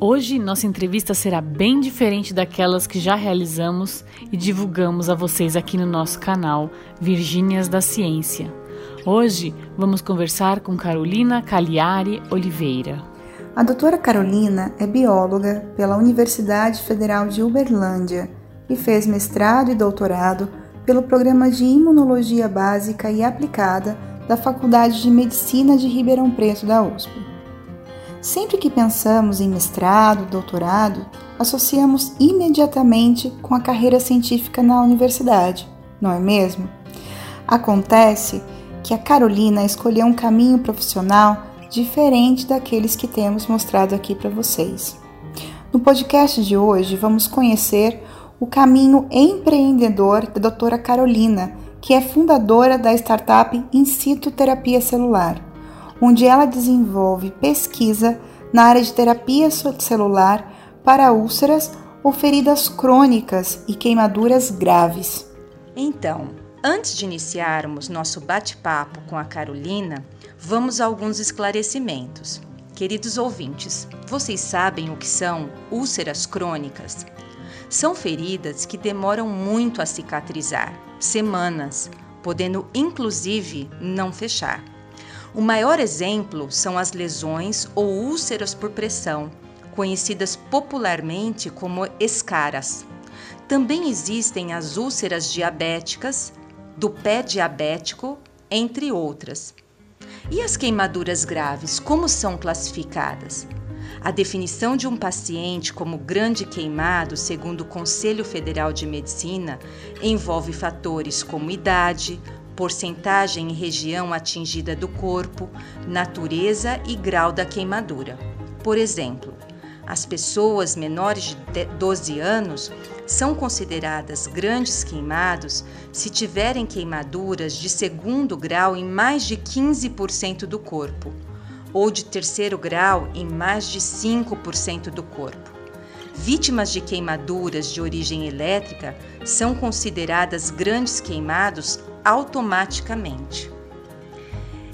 Hoje nossa entrevista será bem diferente daquelas que já realizamos e divulgamos a vocês aqui no nosso canal Virgínias da Ciência. Hoje vamos conversar com Carolina Cagliari Oliveira. A doutora Carolina é bióloga pela Universidade Federal de Uberlândia e fez mestrado e doutorado pelo Programa de Imunologia Básica e Aplicada da Faculdade de Medicina de Ribeirão Preto da USP. Sempre que pensamos em mestrado, doutorado, associamos imediatamente com a carreira científica na universidade, não é mesmo? Acontece que a Carolina escolheu um caminho profissional diferente daqueles que temos mostrado aqui para vocês. No podcast de hoje, vamos conhecer o caminho empreendedor da doutora Carolina, que é fundadora da startup In Situ Terapia Celular onde ela desenvolve pesquisa na área de terapia celular para úlceras ou feridas crônicas e queimaduras graves. Então, antes de iniciarmos nosso bate-papo com a Carolina, vamos a alguns esclarecimentos. Queridos ouvintes, vocês sabem o que são úlceras crônicas? São feridas que demoram muito a cicatrizar semanas, podendo inclusive não fechar. O maior exemplo são as lesões ou úlceras por pressão, conhecidas popularmente como escaras. Também existem as úlceras diabéticas, do pé diabético, entre outras. E as queimaduras graves, como são classificadas? A definição de um paciente como grande queimado, segundo o Conselho Federal de Medicina, envolve fatores como idade, porcentagem e região atingida do corpo, natureza e grau da queimadura. Por exemplo, as pessoas menores de 12 anos são consideradas grandes queimados se tiverem queimaduras de segundo grau em mais de 15% do corpo, ou de terceiro grau em mais de 5% do corpo. Vítimas de queimaduras de origem elétrica são consideradas grandes queimados automaticamente.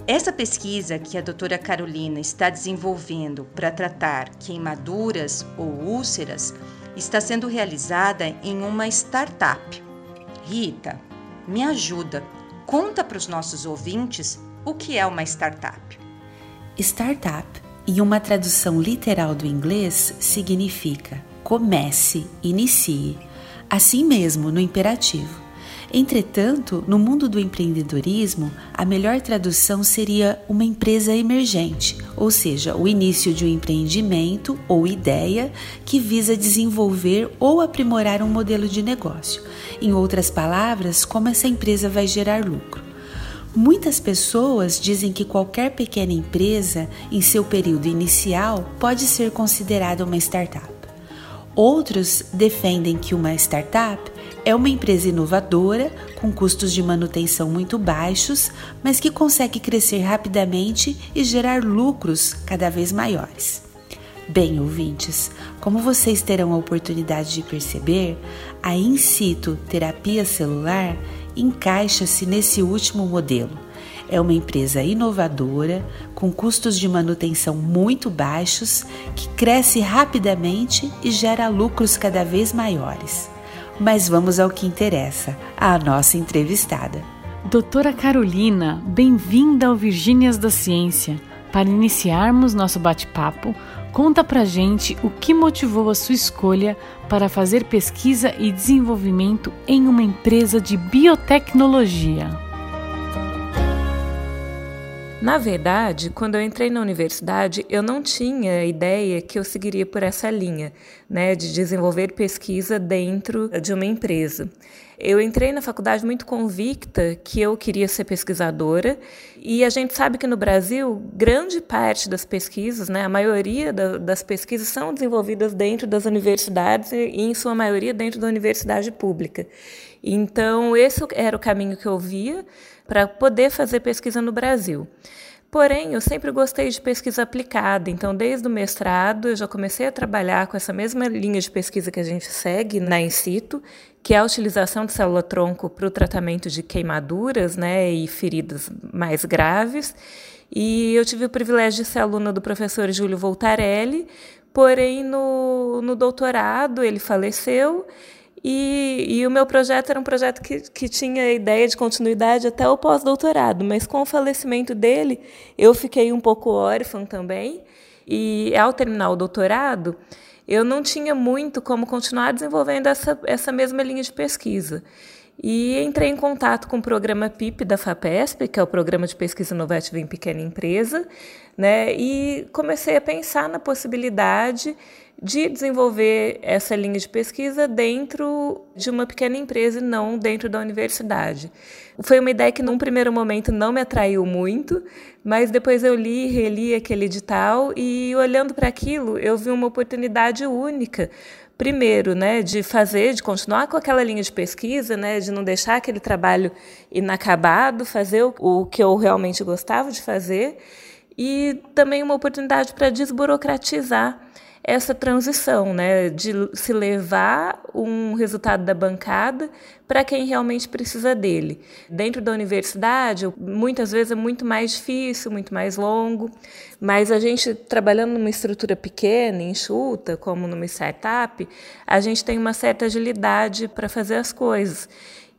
Essa pesquisa que a doutora Carolina está desenvolvendo para tratar queimaduras ou úlceras está sendo realizada em uma startup. Rita, me ajuda, conta para os nossos ouvintes o que é uma startup. Startup, em uma tradução literal do inglês, significa comece, inicie, assim mesmo no imperativo. Entretanto, no mundo do empreendedorismo, a melhor tradução seria uma empresa emergente, ou seja, o início de um empreendimento ou ideia que visa desenvolver ou aprimorar um modelo de negócio. Em outras palavras, como essa empresa vai gerar lucro. Muitas pessoas dizem que qualquer pequena empresa, em seu período inicial, pode ser considerada uma startup. Outros defendem que uma startup é uma empresa inovadora, com custos de manutenção muito baixos, mas que consegue crescer rapidamente e gerar lucros cada vez maiores. Bem, ouvintes, como vocês terão a oportunidade de perceber, a in situ terapia celular encaixa-se nesse último modelo. É uma empresa inovadora, com custos de manutenção muito baixos, que cresce rapidamente e gera lucros cada vez maiores. Mas vamos ao que interessa, a nossa entrevistada. Doutora Carolina, bem-vinda ao Virgínias da Ciência. Para iniciarmos nosso bate-papo, conta pra gente o que motivou a sua escolha para fazer pesquisa e desenvolvimento em uma empresa de biotecnologia. Na verdade, quando eu entrei na universidade, eu não tinha ideia que eu seguiria por essa linha, né, de desenvolver pesquisa dentro de uma empresa. Eu entrei na faculdade muito convicta que eu queria ser pesquisadora, e a gente sabe que no Brasil, grande parte das pesquisas, né, a maioria da, das pesquisas são desenvolvidas dentro das universidades e, em sua maioria, dentro da universidade pública. Então, esse era o caminho que eu via para poder fazer pesquisa no Brasil. Porém, eu sempre gostei de pesquisa aplicada, então desde o mestrado eu já comecei a trabalhar com essa mesma linha de pesquisa que a gente segue na In situ, que é a utilização de célula-tronco para o tratamento de queimaduras né, e feridas mais graves. E eu tive o privilégio de ser aluna do professor Júlio Voltarelli, porém no, no doutorado ele faleceu e, e, o meu projeto era um projeto que, que tinha ideia de continuidade até o pós-doutorado, mas com o falecimento dele, eu fiquei um pouco órfã também. E ao terminar o doutorado, eu não tinha muito como continuar desenvolvendo essa, essa mesma linha de pesquisa. E entrei em contato com o programa PIP da FAPESP, que é o Programa de Pesquisa Inovativa em Pequena Empresa, né, e comecei a pensar na possibilidade de desenvolver essa linha de pesquisa dentro de uma pequena empresa e não dentro da universidade. Foi uma ideia que, num primeiro momento, não me atraiu muito, mas depois eu li e reli aquele edital e, olhando para aquilo, eu vi uma oportunidade única primeiro, né, de fazer, de continuar com aquela linha de pesquisa, né, de não deixar aquele trabalho inacabado, fazer o, o que eu realmente gostava de fazer, e também uma oportunidade para desburocratizar essa transição, né, de se levar um resultado da bancada para quem realmente precisa dele. Dentro da universidade, muitas vezes é muito mais difícil, muito mais longo, mas a gente trabalhando numa estrutura pequena, enxuta, como numa startup, a gente tem uma certa agilidade para fazer as coisas.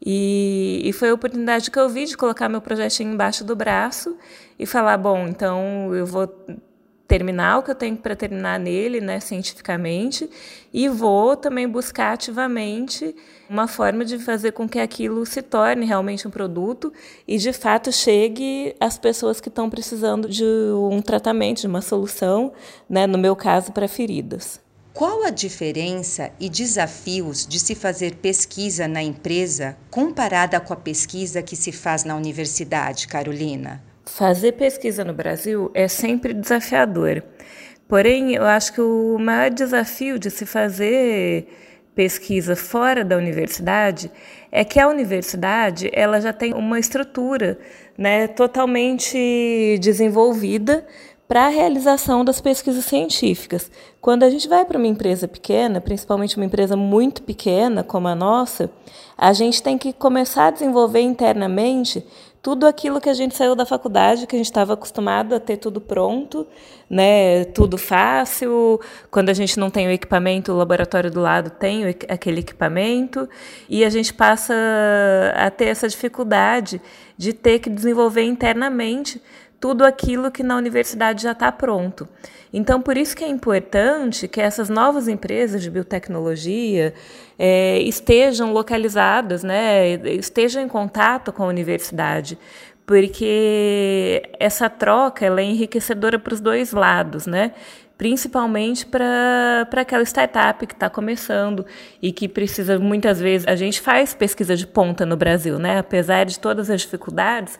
E, e, foi a oportunidade que eu vi de colocar meu projetinho embaixo do braço e falar: bom, então eu vou terminar o que eu tenho para terminar nele, né, cientificamente, e vou também buscar ativamente uma forma de fazer com que aquilo se torne realmente um produto e de fato chegue às pessoas que estão precisando de um tratamento, de uma solução, né, no meu caso para feridas. Qual a diferença e desafios de se fazer pesquisa na empresa comparada com a pesquisa que se faz na universidade, Carolina? Fazer pesquisa no Brasil é sempre desafiador. Porém, eu acho que o maior desafio de se fazer pesquisa fora da universidade é que a universidade ela já tem uma estrutura né, totalmente desenvolvida para a realização das pesquisas científicas. Quando a gente vai para uma empresa pequena, principalmente uma empresa muito pequena como a nossa, a gente tem que começar a desenvolver internamente tudo aquilo que a gente saiu da faculdade, que a gente estava acostumado a ter tudo pronto, né, tudo fácil. Quando a gente não tem o equipamento, o laboratório do lado tem aquele equipamento, e a gente passa a ter essa dificuldade de ter que desenvolver internamente tudo aquilo que na universidade já está pronto. Então, por isso que é importante que essas novas empresas de biotecnologia é, estejam localizadas, né, estejam em contato com a universidade, porque essa troca ela é enriquecedora para os dois lados, né? Principalmente para aquela startup que está começando e que precisa muitas vezes a gente faz pesquisa de ponta no Brasil, né? Apesar de todas as dificuldades,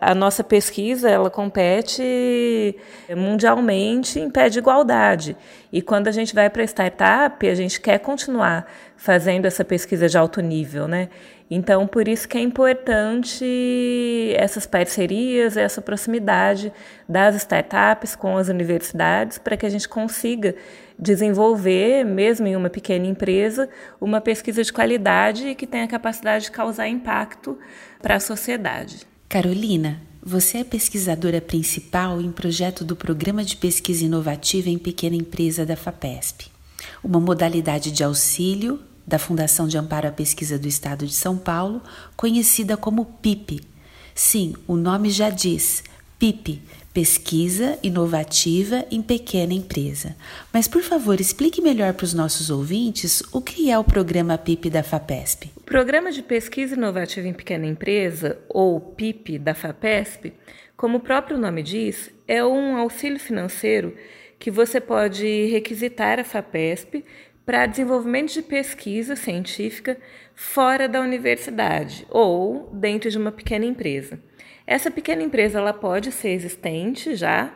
a nossa pesquisa ela compete mundialmente em pé de igualdade. E quando a gente vai para a startup, a gente quer continuar fazendo essa pesquisa de alto nível, né? Então, por isso que é importante essas parcerias, essa proximidade das startups com as universidades, para que a gente consiga desenvolver, mesmo em uma pequena empresa, uma pesquisa de qualidade que tenha a capacidade de causar impacto para a sociedade. Carolina, você é pesquisadora principal em projeto do Programa de Pesquisa Inovativa em Pequena Empresa da FAPESP, uma modalidade de auxílio da Fundação de Amparo à Pesquisa do Estado de São Paulo, conhecida como PIP. Sim, o nome já diz, PIP, Pesquisa Inovativa em Pequena Empresa. Mas, por favor, explique melhor para os nossos ouvintes o que é o programa PIP da FAPESP. O Programa de Pesquisa Inovativa em Pequena Empresa, ou PIP da FAPESP, Como o próprio nome diz, é um auxílio financeiro que você pode requisitar a FAPESP para desenvolvimento de pesquisa científica fora da universidade ou dentro de uma pequena empresa. Essa pequena empresa ela pode ser existente já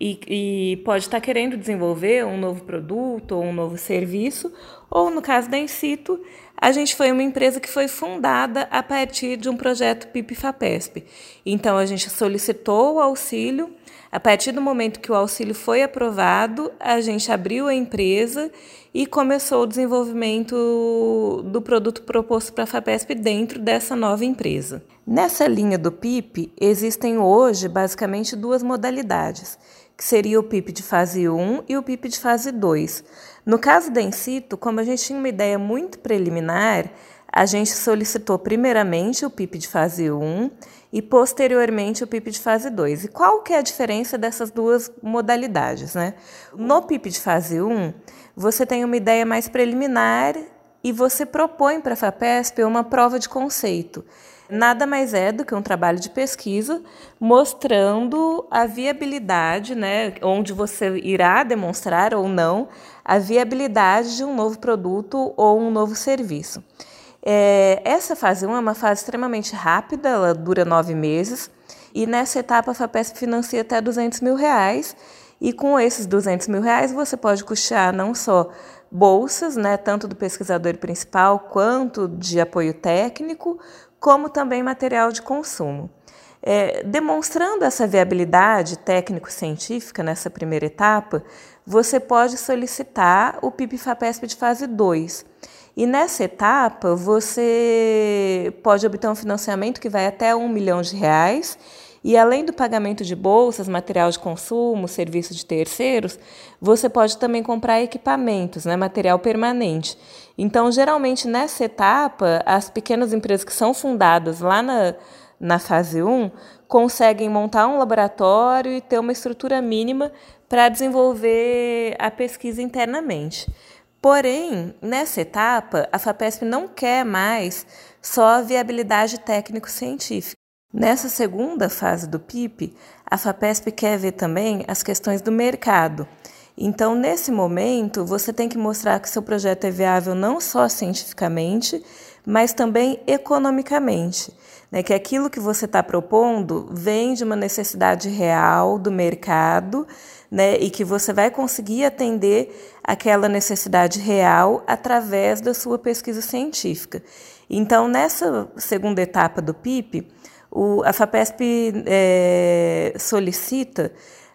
e, e pode estar querendo desenvolver um novo produto ou um novo serviço, ou no caso da Incito, a gente foi uma empresa que foi fundada a partir de um projeto PIP-FAPESP. Então, a gente solicitou o auxílio, a partir do momento que o auxílio foi aprovado, a gente abriu a empresa e começou o desenvolvimento do produto proposto para a FAPESP dentro dessa nova empresa. Nessa linha do PIP, existem hoje basicamente duas modalidades, que seria o PIP de fase 1 e o PIP de fase 2. No caso da Incito, como a gente tinha uma ideia muito preliminar, a gente solicitou primeiramente o PIP de fase 1 e posteriormente o PIP de fase 2. E qual que é a diferença dessas duas modalidades? Né? No PIP de fase 1, você tem uma ideia mais preliminar e você propõe para a FAPESP uma prova de conceito. Nada mais é do que um trabalho de pesquisa mostrando a viabilidade, né, onde você irá demonstrar ou não a viabilidade de um novo produto ou um novo serviço. É, essa fase 1 é uma fase extremamente rápida, ela dura nove meses, e nessa etapa a FAPESP financia até 200 mil reais, e com esses 200 mil reais você pode custear não só bolsas, né, tanto do pesquisador principal quanto de apoio técnico, como também material de consumo. É, demonstrando essa viabilidade técnico-científica nessa primeira etapa, você pode solicitar o PIB-FAPESP de fase 2. E nessa etapa, você pode obter um financiamento que vai até um milhão de reais. E além do pagamento de bolsas, material de consumo, serviço de terceiros, você pode também comprar equipamentos, né, material permanente. Então, geralmente nessa etapa, as pequenas empresas que são fundadas lá na, na fase 1 conseguem montar um laboratório e ter uma estrutura mínima para desenvolver a pesquisa internamente. Porém, nessa etapa, a FAPESP não quer mais só a viabilidade técnico-científica. Nessa segunda fase do PIP, a FAPESP quer ver também as questões do mercado. Então, nesse momento, você tem que mostrar que seu projeto é viável não só cientificamente, mas também economicamente. Né? Que aquilo que você está propondo vem de uma necessidade real do mercado né? e que você vai conseguir atender aquela necessidade real através da sua pesquisa científica. Então, nessa segunda etapa do PIP, o, a FAPESP é, solicita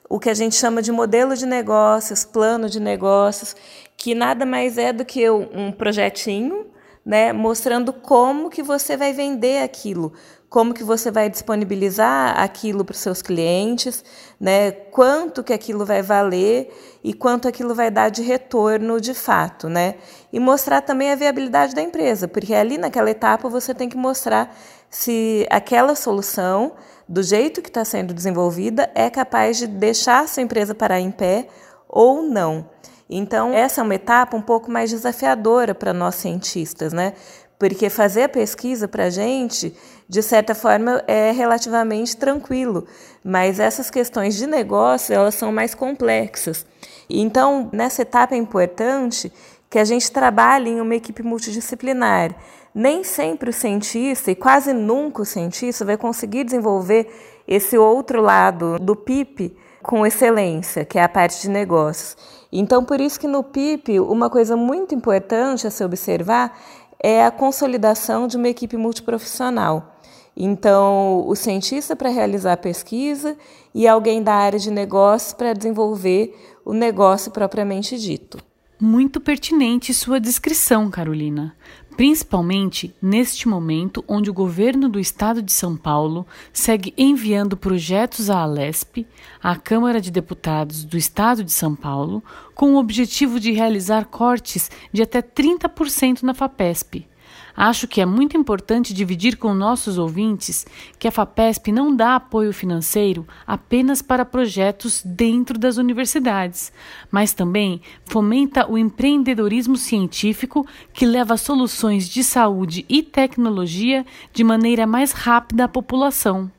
o que a gente chama de modelo de negócios, plano de negócios, que nada mais é do que um projetinho, né, mostrando como que você vai vender aquilo, como que você vai disponibilizar aquilo para os seus clientes, né, quanto que aquilo vai valer e quanto aquilo vai dar de retorno de fato, né, e mostrar também a viabilidade da empresa, porque ali naquela etapa você tem que mostrar se aquela solução do jeito que está sendo desenvolvida, é capaz de deixar a sua empresa parar em pé ou não. Então, essa é uma etapa um pouco mais desafiadora para nós cientistas, né? Porque fazer a pesquisa para a gente, de certa forma, é relativamente tranquilo, mas essas questões de negócio, elas são mais complexas. Então, nessa etapa é importante que a gente trabalhe em uma equipe multidisciplinar nem sempre o cientista, e quase nunca o cientista, vai conseguir desenvolver esse outro lado do PIP com excelência, que é a parte de negócios. Então, por isso que no PIP, uma coisa muito importante a se observar é a consolidação de uma equipe multiprofissional. Então, o cientista para realizar a pesquisa e alguém da área de negócios para desenvolver o negócio propriamente dito. Muito pertinente sua descrição, Carolina principalmente neste momento onde o governo do estado de São Paulo segue enviando projetos à Alesp, à Câmara de Deputados do estado de São Paulo, com o objetivo de realizar cortes de até 30% na FAPESP. Acho que é muito importante dividir com nossos ouvintes que a FAPESP não dá apoio financeiro apenas para projetos dentro das universidades, mas também fomenta o empreendedorismo científico que leva soluções de saúde e tecnologia de maneira mais rápida à população.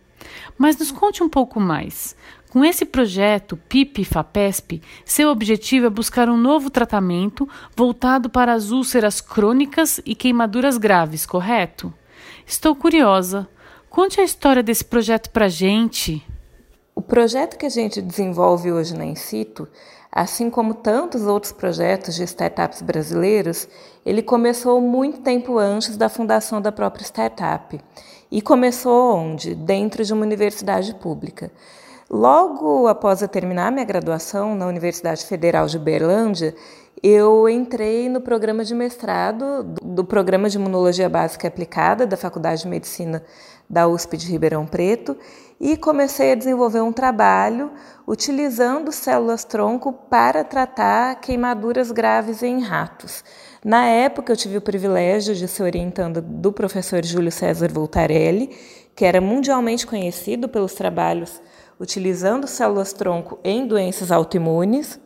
Mas nos conte um pouco mais. Com esse projeto PIP-FAPESP, seu objetivo é buscar um novo tratamento voltado para as úlceras crônicas e queimaduras graves, correto? Estou curiosa. Conte a história desse projeto para gente. O projeto que a gente desenvolve hoje na Incito, assim como tantos outros projetos de startups brasileiros, ele começou muito tempo antes da fundação da própria startup. E começou onde? Dentro de uma universidade pública. Logo após eu terminar minha graduação na Universidade Federal de Uberlândia, eu entrei no programa de mestrado do Programa de Imunologia Básica Aplicada da Faculdade de Medicina da USP de Ribeirão Preto e comecei a desenvolver um trabalho utilizando células-tronco para tratar queimaduras graves em ratos. Na época, eu tive o privilégio de ser orientando do professor Júlio César Voltarelli, que era mundialmente conhecido pelos trabalhos utilizando células-tronco em doenças autoimunes.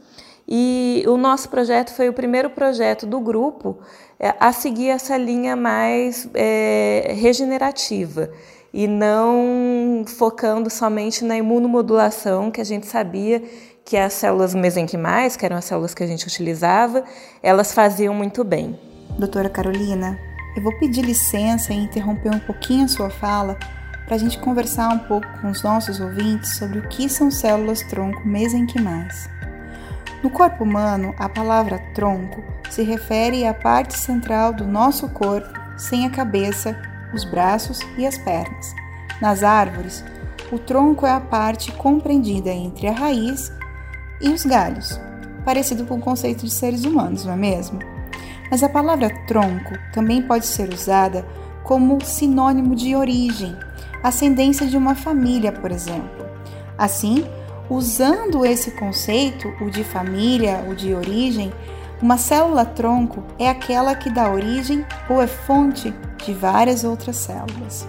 E o nosso projeto foi o primeiro projeto do grupo é, a seguir essa linha mais é, regenerativa e não focando somente na imunomodulação, que a gente sabia que as células mesenquimais, que eram as células que a gente utilizava, elas faziam muito bem. Doutora Carolina, eu vou pedir licença e interromper um pouquinho a sua fala para a gente conversar um pouco com os nossos ouvintes sobre o que são células tronco mesenquimais. No corpo humano, a palavra tronco se refere à parte central do nosso corpo, sem a cabeça, os braços e as pernas. Nas árvores, o tronco é a parte compreendida entre a raiz e os galhos, parecido com o conceito de seres humanos, não é mesmo? Mas a palavra tronco também pode ser usada como sinônimo de origem, ascendência de uma família, por exemplo. Assim, usando esse conceito, o de família, o de origem, uma célula-tronco é aquela que dá origem ou é fonte de várias outras células.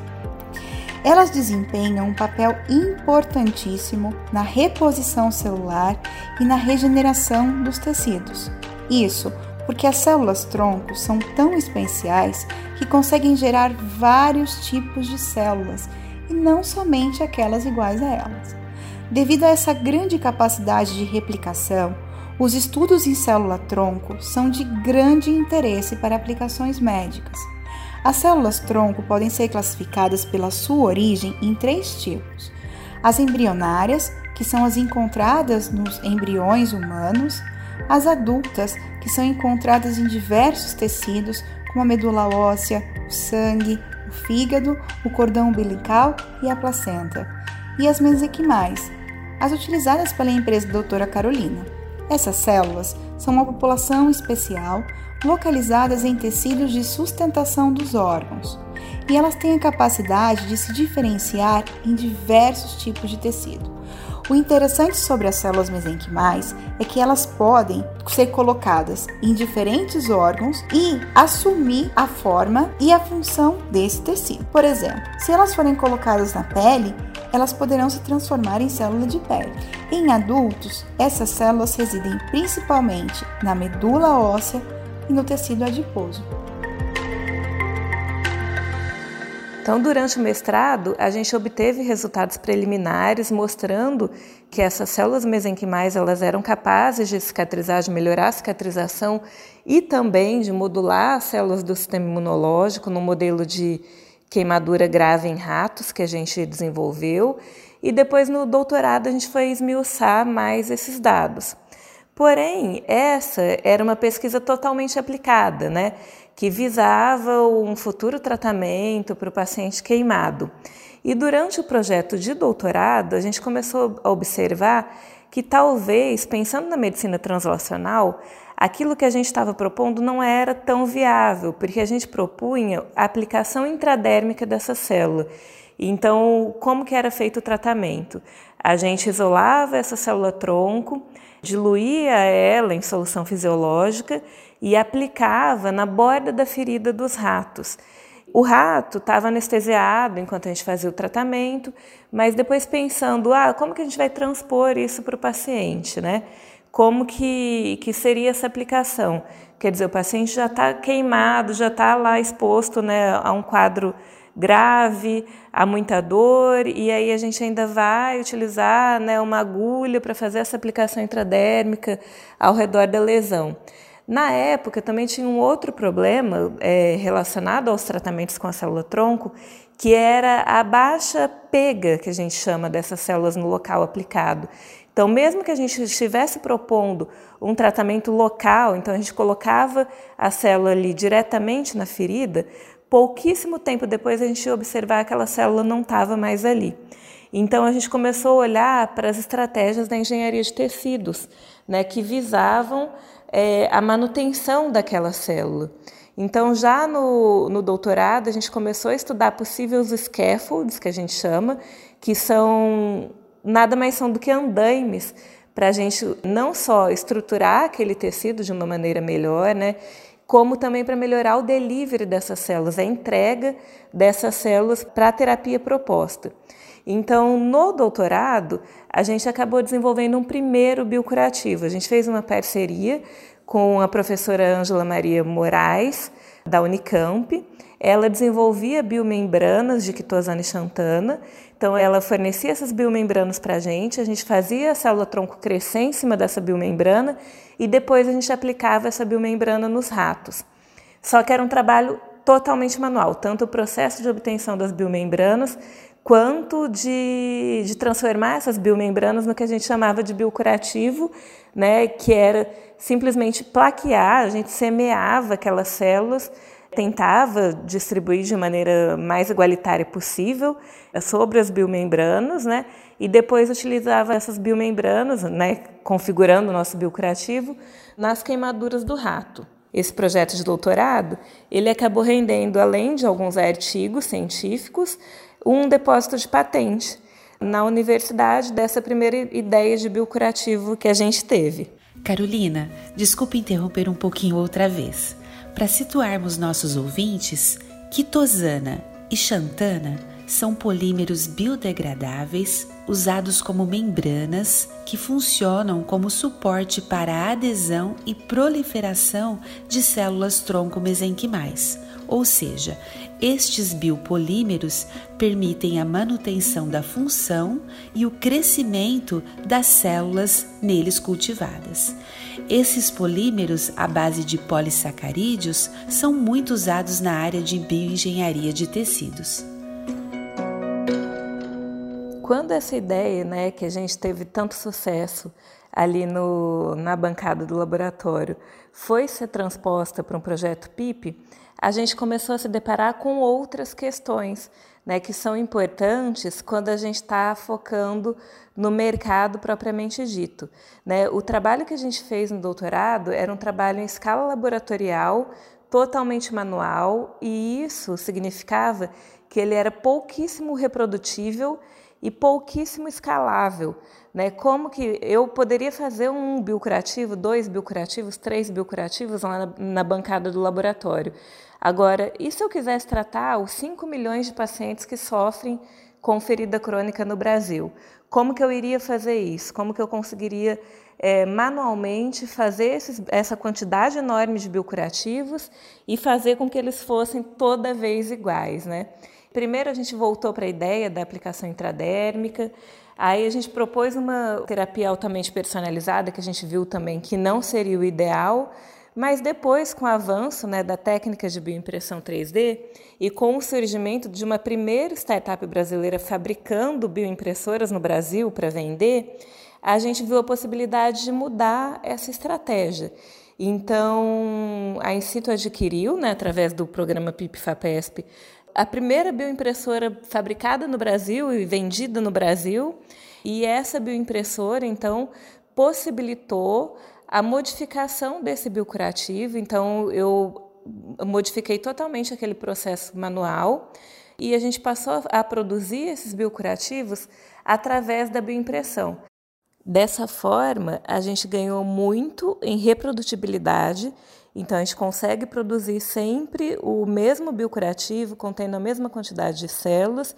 Elas desempenham um papel importantíssimo na reposição celular e na regeneração dos tecidos. Isso porque as células-tronco são tão especiais que conseguem gerar vários tipos de células e não somente aquelas iguais a elas. Devido a essa grande capacidade de replicação, os estudos em célula-tronco são de grande interesse para aplicações médicas. As células-tronco podem ser classificadas pela sua origem em três tipos: as embrionárias, que são as encontradas nos embriões humanos, as adultas, que são encontradas em diversos tecidos, como a medula óssea, o sangue, o fígado, o cordão umbilical e a placenta, e as mesenquimais, as utilizadas pela empresa doutora Carolina. Essas células são uma população especial localizadas em tecidos de sustentação dos órgãos, e elas têm a capacidade de se diferenciar em diversos tipos de tecido. O interessante sobre as células mesenquimais é que elas podem ser colocadas em diferentes órgãos e assumir a forma e a função desse tecido. Por exemplo, se elas forem colocadas na pele, elas poderão se transformar em célula de pele. Em adultos, essas células residem principalmente na medula óssea e no tecido adiposo. Então, durante o mestrado, a gente obteve resultados preliminares mostrando que essas células mesenquimais elas eram capazes de cicatrizar, de melhorar a cicatrização e também de modular as células do sistema imunológico no modelo de queimadura grave em ratos que a gente desenvolveu. E depois, no doutorado, a gente foi esmiuçar mais esses dados. Porém, essa era uma pesquisa totalmente aplicada, né? que visava um futuro tratamento para o paciente queimado. E durante o projeto de doutorado, a gente começou a observar que talvez, pensando na medicina translacional, aquilo que a gente estava propondo não era tão viável, porque a gente propunha a aplicação intradérmica dessa célula. Então, como que era feito o tratamento? A gente isolava essa célula tronco, diluía ela em solução fisiológica e aplicava na borda da ferida dos ratos. O rato estava anestesiado enquanto a gente fazia o tratamento, mas depois pensando, ah, como que a gente vai transpor isso para o paciente, né? Como que, que seria essa aplicação? Quer dizer, o paciente já está queimado, já está lá exposto né, a um quadro grave, há muita dor, e aí a gente ainda vai utilizar né, uma agulha para fazer essa aplicação intradérmica ao redor da lesão. Na época também tinha um outro problema é, relacionado aos tratamentos com a célula-tronco, que era a baixa pega, que a gente chama dessas células no local aplicado. Então, mesmo que a gente estivesse propondo um tratamento local, então a gente colocava a célula ali diretamente na ferida, pouquíssimo tempo depois a gente observar que aquela célula não estava mais ali. Então a gente começou a olhar para as estratégias da engenharia de tecidos, né, que visavam é, a manutenção daquela célula. Então, já no, no doutorado, a gente começou a estudar possíveis scaffolds, que a gente chama, que são nada mais são do que andaimes para a gente não só estruturar aquele tecido de uma maneira melhor, né, como também para melhorar o delivery dessas células, a entrega dessas células para a terapia proposta. Então, no doutorado, a gente acabou desenvolvendo um primeiro biocurativo. A gente fez uma parceria com a professora Ângela Maria Moraes, da Unicamp. Ela desenvolvia biomembranas de quitosana e xantana. Então, ela fornecia essas biomembranas para a gente, a gente fazia a célula-tronco crescer em cima dessa biomembrana e depois a gente aplicava essa biomembrana nos ratos. Só que era um trabalho totalmente manual, tanto o processo de obtenção das biomembranas quanto de, de transformar essas biomembranas no que a gente chamava de biocurativo, né, que era simplesmente plaquear, a gente semeava aquelas células, tentava distribuir de maneira mais igualitária possível eh, sobre as biomembranas, né, e depois utilizava essas biomembranas, né, configurando o nosso biocurativo, nas queimaduras do rato. Esse projeto de doutorado, ele acabou rendendo, além de alguns artigos científicos, um depósito de patente na universidade dessa primeira ideia de biocurativo que a gente teve. Carolina, desculpe interromper um pouquinho outra vez. Para situarmos nossos ouvintes, quitosana e xantana são polímeros biodegradáveis usados como membranas que funcionam como suporte para a adesão e proliferação de células tronco mesenquimais ou seja, estes biopolímeros permitem a manutenção da função e o crescimento das células neles cultivadas. Esses polímeros, à base de polissacarídeos, são muito usados na área de bioengenharia de tecidos. Quando essa ideia, né, que a gente teve tanto sucesso ali no, na bancada do laboratório, foi ser transposta para um projeto PIP, a gente começou a se deparar com outras questões né, que são importantes quando a gente está focando no mercado propriamente dito. Né? O trabalho que a gente fez no doutorado era um trabalho em escala laboratorial, totalmente manual, e isso significava que ele era pouquíssimo reprodutível e pouquíssimo escalável. Né? Como que eu poderia fazer um biocurativo, dois biocurativos, três biocurativos lá na, na bancada do laboratório? Agora, e se eu quisesse tratar os 5 milhões de pacientes que sofrem com ferida crônica no Brasil? Como que eu iria fazer isso? Como que eu conseguiria é, manualmente fazer esses, essa quantidade enorme de biocurativos e fazer com que eles fossem toda vez iguais, né? Primeiro a gente voltou para a ideia da aplicação intradérmica, aí a gente propôs uma terapia altamente personalizada que a gente viu também que não seria o ideal, mas depois, com o avanço né, da técnica de bioimpressão 3D e com o surgimento de uma primeira startup brasileira fabricando bioimpressoras no Brasil para vender, a gente viu a possibilidade de mudar essa estratégia. Então, a Incito adquiriu, né, através do programa PIP-FAPESP, a primeira bioimpressora fabricada no Brasil e vendida no Brasil. E essa bioimpressora, então, possibilitou a modificação desse biocurativo. Então, eu modifiquei totalmente aquele processo manual e a gente passou a produzir esses biocurativos através da bioimpressão. Dessa forma, a gente ganhou muito em reprodutibilidade Então, a gente consegue produzir sempre o mesmo biocurativo, contendo a mesma quantidade de células,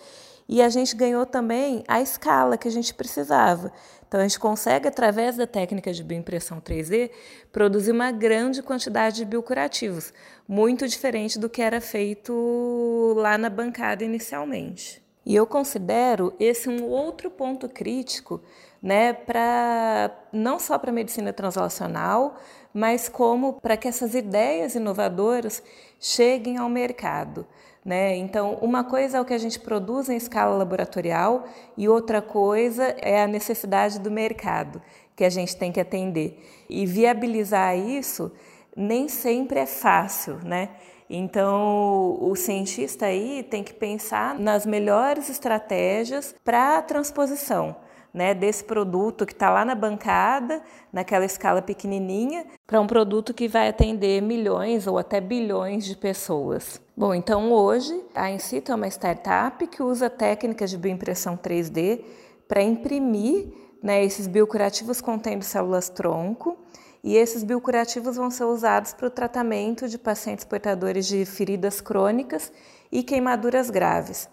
e a gente ganhou também a escala que a gente precisava. Então, a gente consegue, através da técnica de bioimpressão 3D, produzir uma grande quantidade de biocurativos, muito diferente do que era feito lá na bancada inicialmente. E eu considero esse um outro ponto crítico, né, para não só para a medicina translacional, mas como para que essas ideias inovadoras cheguem ao mercado. Né? Então, uma coisa é o que a gente produz em escala laboratorial e outra coisa é a necessidade do mercado que a gente tem que atender. E viabilizar isso nem sempre é fácil, né? Então, o cientista aí tem que pensar nas melhores estratégias para a transposição né, desse produto que está lá na bancada, naquela escala pequenininha, para um produto que vai atender milhões ou até bilhões de pessoas. Bom, então hoje a Incito é uma startup que usa técnicas de bioimpressão 3D para imprimir né, esses biocurativos contendo células-tronco e esses biocurativos vão ser usados para o tratamento de pacientes portadores de feridas crônicas e queimaduras graves.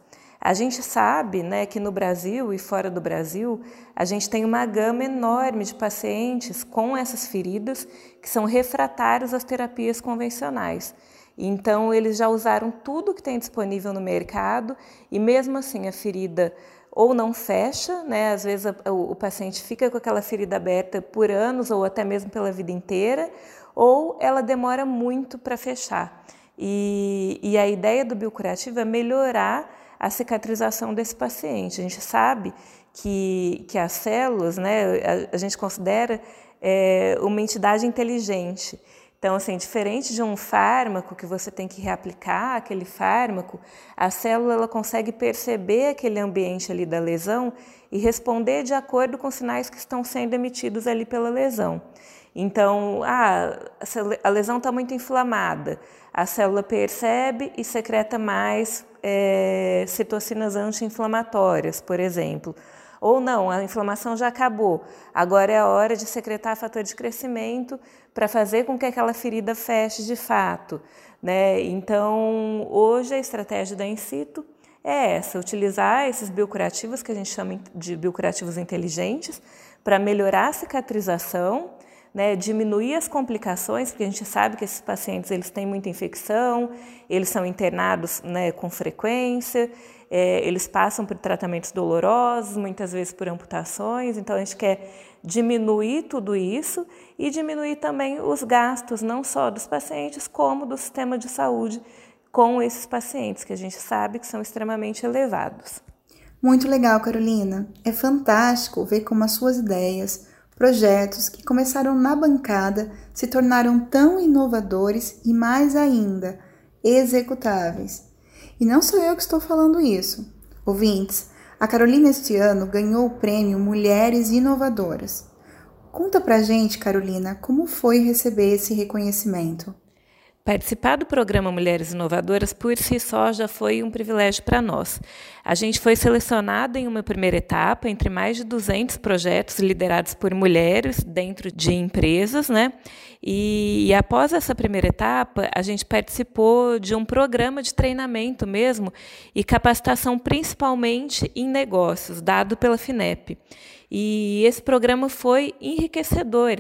A gente sabe né, que no Brasil e fora do Brasil, a gente tem uma gama enorme de pacientes com essas feridas que são refratários às terapias convencionais. Então, eles já usaram tudo que tem disponível no mercado e, mesmo assim, a ferida ou não fecha, né? às vezes o, o paciente fica com aquela ferida aberta por anos ou até mesmo pela vida inteira, ou ela demora muito para fechar. E, e a ideia do biocurativo é melhorar a cicatrização desse paciente. A gente sabe que, que as células, né, a, a gente considera é, uma entidade inteligente. Então, assim, diferente de um fármaco que você tem que reaplicar aquele fármaco, a célula ela consegue perceber aquele ambiente ali da lesão e responder de acordo com os sinais que estão sendo emitidos ali pela lesão. Então, ah, a lesão está muito inflamada, a célula percebe e secreta mais é, citocinas anti-inflamatórias, por exemplo. Ou não, a inflamação já acabou, agora é a hora de secretar fator de crescimento para fazer com que aquela ferida feche de fato. Né? Então, hoje a estratégia da Incito é essa: utilizar esses biocurativos que a gente chama de biocurativos inteligentes para melhorar a cicatrização né, diminuir as complicações, porque a gente sabe que esses pacientes eles têm muita infecção, eles são internados né, com frequência, é, eles passam por tratamentos dolorosos, muitas vezes por amputações, então a gente quer diminuir tudo isso e diminuir também os gastos, não só dos pacientes, como do sistema de saúde com esses pacientes, que a gente sabe que são extremamente elevados. Muito legal, Carolina. É fantástico ver como as suas ideias, Projetos que começaram na bancada se tornaram tão inovadores e, mais ainda, executáveis. E não sou eu que estou falando isso. Ouvintes, a Carolina este ano ganhou o prêmio Mulheres Inovadoras. Conta pra gente, Carolina, como foi receber esse reconhecimento. Participar do programa Mulheres Inovadoras por si só já foi um privilégio para nós. A gente foi selecionada em uma primeira etapa entre mais de 200 projetos liderados por mulheres dentro de empresas, né? E, e após essa primeira etapa, a gente participou de um programa de treinamento mesmo e capacitação principalmente em negócios, dado pela FINEP. E esse programa foi enriquecedor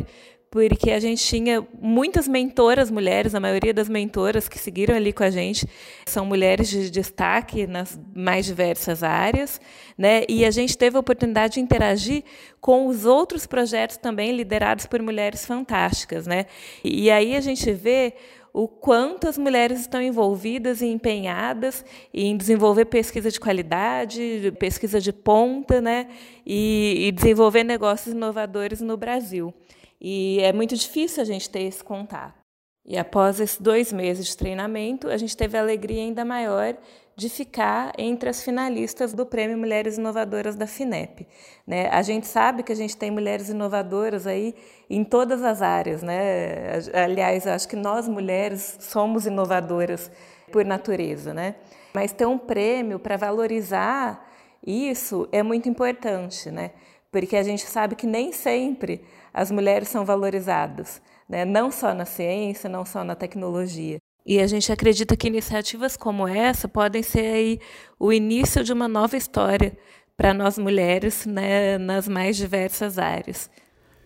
porque a gente tinha muitas mentoras mulheres, a maioria das mentoras que seguiram ali com a gente são mulheres de destaque nas mais diversas áreas, né? E a gente teve a oportunidade de interagir com os outros projetos também liderados por mulheres fantásticas, né? E aí a gente vê o quanto as mulheres estão envolvidas e empenhadas em desenvolver pesquisa de qualidade, pesquisa de ponta, né? e, e desenvolver negócios inovadores no Brasil. E é muito difícil a gente ter esse contato. E após esses dois meses de treinamento, a gente teve a alegria ainda maior de ficar entre as finalistas do Prêmio Mulheres Inovadoras da FINEP. Né? A gente sabe que a gente tem mulheres inovadoras aí em todas as áreas. Né? Aliás, acho que nós mulheres somos inovadoras por natureza. Né? Mas ter um prêmio para valorizar isso é muito importante, né? porque a gente sabe que nem sempre as mulheres são valorizadas. né? não só na ciência, não só na tecnologia. E a gente acredita que iniciativas como essa podem ser aí o início de uma nova história para nós mulheres né, nas mais diversas áreas.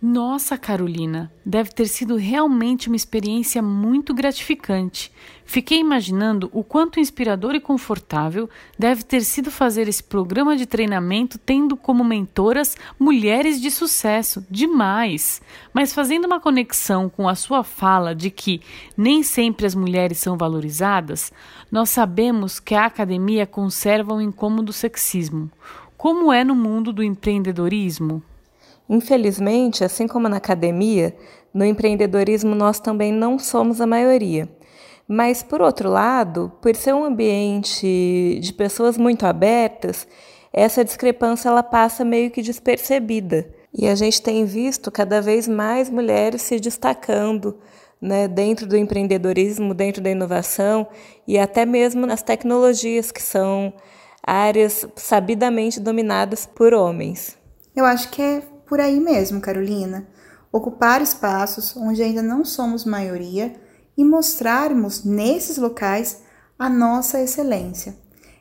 Nossa, Carolina, deve ter sido realmente uma experiência muito gratificante. Fiquei imaginando o quanto inspirador e confortável deve ter sido fazer esse programa de treinamento tendo como mentoras mulheres de sucesso. Demais! Mas fazendo uma conexão com a sua fala de que nem sempre as mulheres são valorizadas, nós sabemos que a academia conserva um incômodo sexismo. Como é no mundo do empreendedorismo? Infelizmente, assim como na academia, no empreendedorismo nós também não somos a maioria. Mas, por outro lado, por ser um ambiente de pessoas muito abertas, essa discrepância ela passa meio que despercebida. E a gente tem visto cada vez mais mulheres se destacando né, dentro do empreendedorismo, dentro da inovação e até mesmo nas tecnologias, que são áreas sabidamente dominadas por homens. Eu acho que é por aí mesmo, Carolina. Ocupar espaços onde ainda não somos maioria e mostrarmos nesses locais a nossa excelência.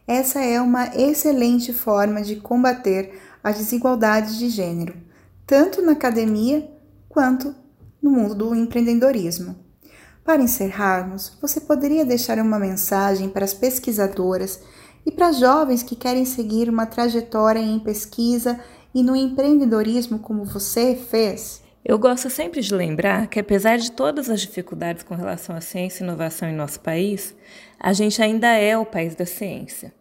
Essa é uma excelente forma de combater as desigualdades de gênero, tanto na academia quanto no mundo do empreendedorismo. Para encerrarmos, você poderia deixar uma mensagem para as pesquisadoras e para jovens que querem seguir uma trajetória em pesquisa e no empreendedorismo como você fez? Eu gosto sempre de lembrar que, apesar de todas as dificuldades com relação à ciência e inovação em nosso país, a gente ainda é o país da ciência.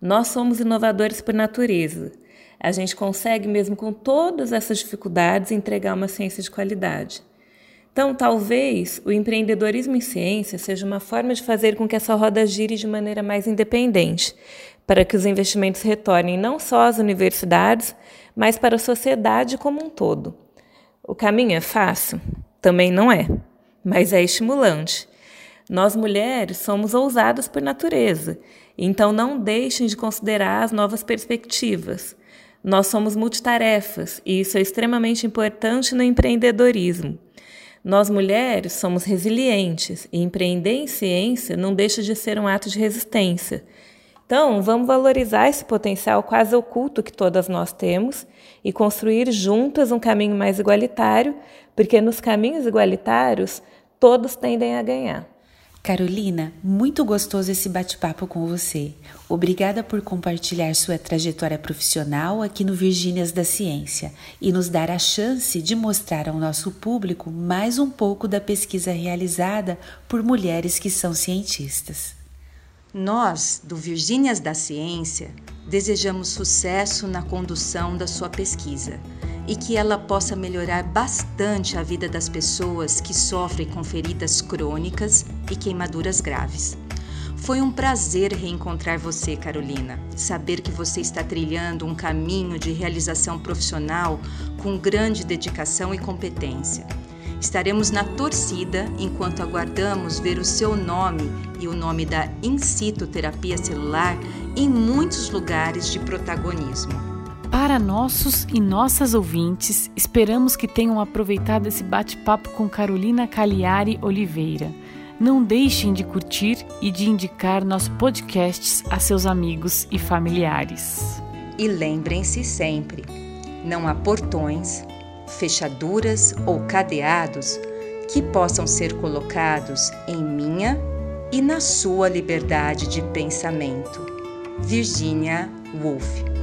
Nós somos inovadores por natureza. A gente consegue, mesmo com todas essas dificuldades, entregar uma ciência de qualidade. Então, talvez o empreendedorismo em ciência seja uma forma de fazer com que essa roda gire de maneira mais independente, para que os investimentos retornem não só às universidades, mas para a sociedade como um todo. O caminho é fácil? Também não é, mas é estimulante. Nós mulheres somos ousadas por natureza, então não deixem de considerar as novas perspectivas. Nós somos multitarefas e isso é extremamente importante no empreendedorismo. Nós mulheres somos resilientes e empreender em ciência não deixa de ser um ato de resistência. Então, vamos valorizar esse potencial quase oculto que todas nós temos e construir juntas um caminho mais igualitário, porque nos caminhos igualitários todos tendem a ganhar. Carolina, muito gostoso esse bate-papo com você. Obrigada por compartilhar sua trajetória profissional aqui no Virgínias da Ciência e nos dar a chance de mostrar ao nosso público mais um pouco da pesquisa realizada por mulheres que são cientistas. Nós, do Virgínias da Ciência, desejamos sucesso na condução da sua pesquisa e que ela possa melhorar bastante a vida das pessoas que sofrem com feridas crônicas e queimaduras graves. Foi um prazer reencontrar você, Carolina. Saber que você está trilhando um caminho de realização profissional com grande dedicação e competência. Estaremos na torcida enquanto aguardamos ver o seu nome e o nome da In situ terapia celular em muitos lugares de protagonismo. Para nossos e nossas ouvintes, esperamos que tenham aproveitado esse bate-papo com Carolina Cagliari Oliveira. Não deixem de curtir e de indicar nossos podcasts a seus amigos e familiares. E lembrem-se sempre: não há portões, fechaduras ou cadeados que possam ser colocados em minha e na sua liberdade de pensamento. Virginia Woolf